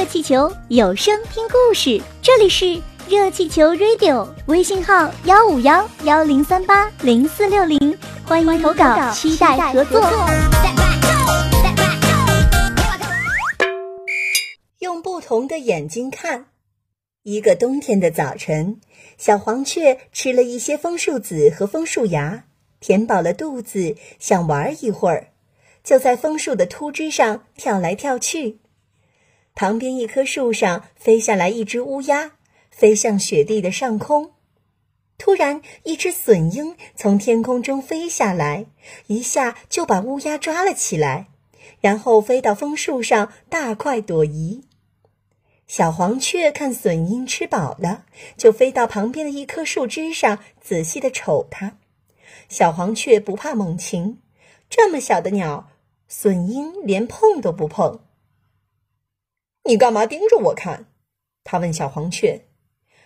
热气球有声听故事，这里是热气球 Radio，微信号幺五幺幺零三八零四六零，欢迎投稿，期待合作。用不同的眼睛看。一个冬天的早晨，小黄雀吃了一些枫树籽和枫树芽，填饱了肚子，想玩一会儿，就在枫树的秃枝上跳来跳去。旁边一棵树上飞下来一只乌鸦，飞向雪地的上空。突然，一只隼鹰从天空中飞下来，一下就把乌鸦抓了起来，然后飞到枫树上大快朵颐。小黄雀看隼鹰吃饱了，就飞到旁边的一棵树枝上，仔细的瞅它。小黄雀不怕猛禽，这么小的鸟，隼鹰连碰都不碰。你干嘛盯着我看？他问小黄雀。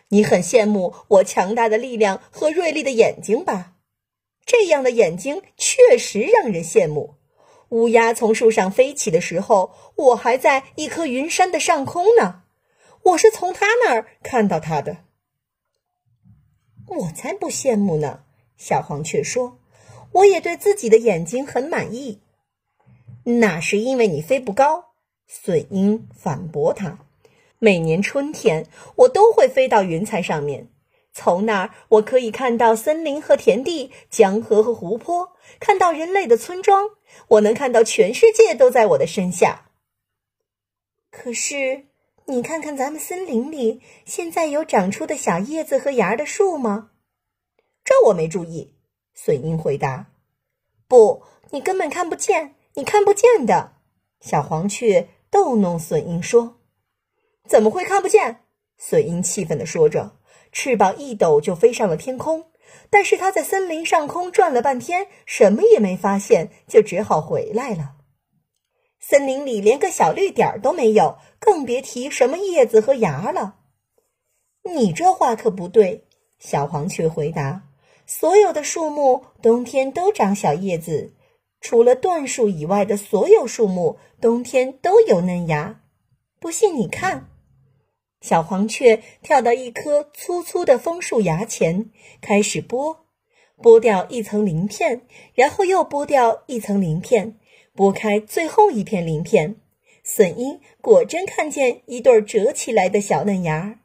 你很羡慕我强大的力量和锐利的眼睛吧？这样的眼睛确实让人羡慕。乌鸦从树上飞起的时候，我还在一颗云山的上空呢。我是从他那儿看到它的。我才不羡慕呢！小黄雀说：“我也对自己的眼睛很满意。”那是因为你飞不高。隼鹰反驳他：“每年春天，我都会飞到云彩上面，从那儿我可以看到森林和田地、江河和湖泊，看到人类的村庄。我能看到全世界都在我的身下。可是，你看看咱们森林里现在有长出的小叶子和芽的树吗？这我没注意。”隼鹰回答：“不，你根本看不见，你看不见的。”小黄雀逗弄隼鹰说：“怎么会看不见？”隼鹰气愤地说着，翅膀一抖就飞上了天空。但是它在森林上空转了半天，什么也没发现，就只好回来了。森林里连个小绿点儿都没有，更别提什么叶子和芽了。你这话可不对，小黄雀回答：“所有的树木冬天都长小叶子。”除了椴树以外的所有树木，冬天都有嫩芽。不信你看，小黄雀跳到一棵粗粗的枫树芽前，开始剥，剥掉一层鳞片，然后又剥掉一层鳞片，剥开最后一片鳞片。隼鹰果真看见一对折起来的小嫩芽儿，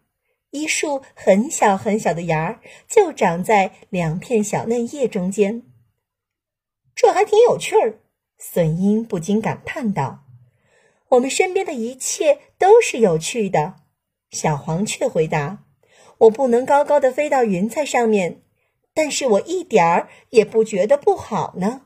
一束很小很小的芽儿就长在两片小嫩叶中间。这还挺有趣儿，笋鹰不禁感叹道：“我们身边的一切都是有趣的。”小黄雀回答：“我不能高高的飞到云彩上面，但是我一点儿也不觉得不好呢。”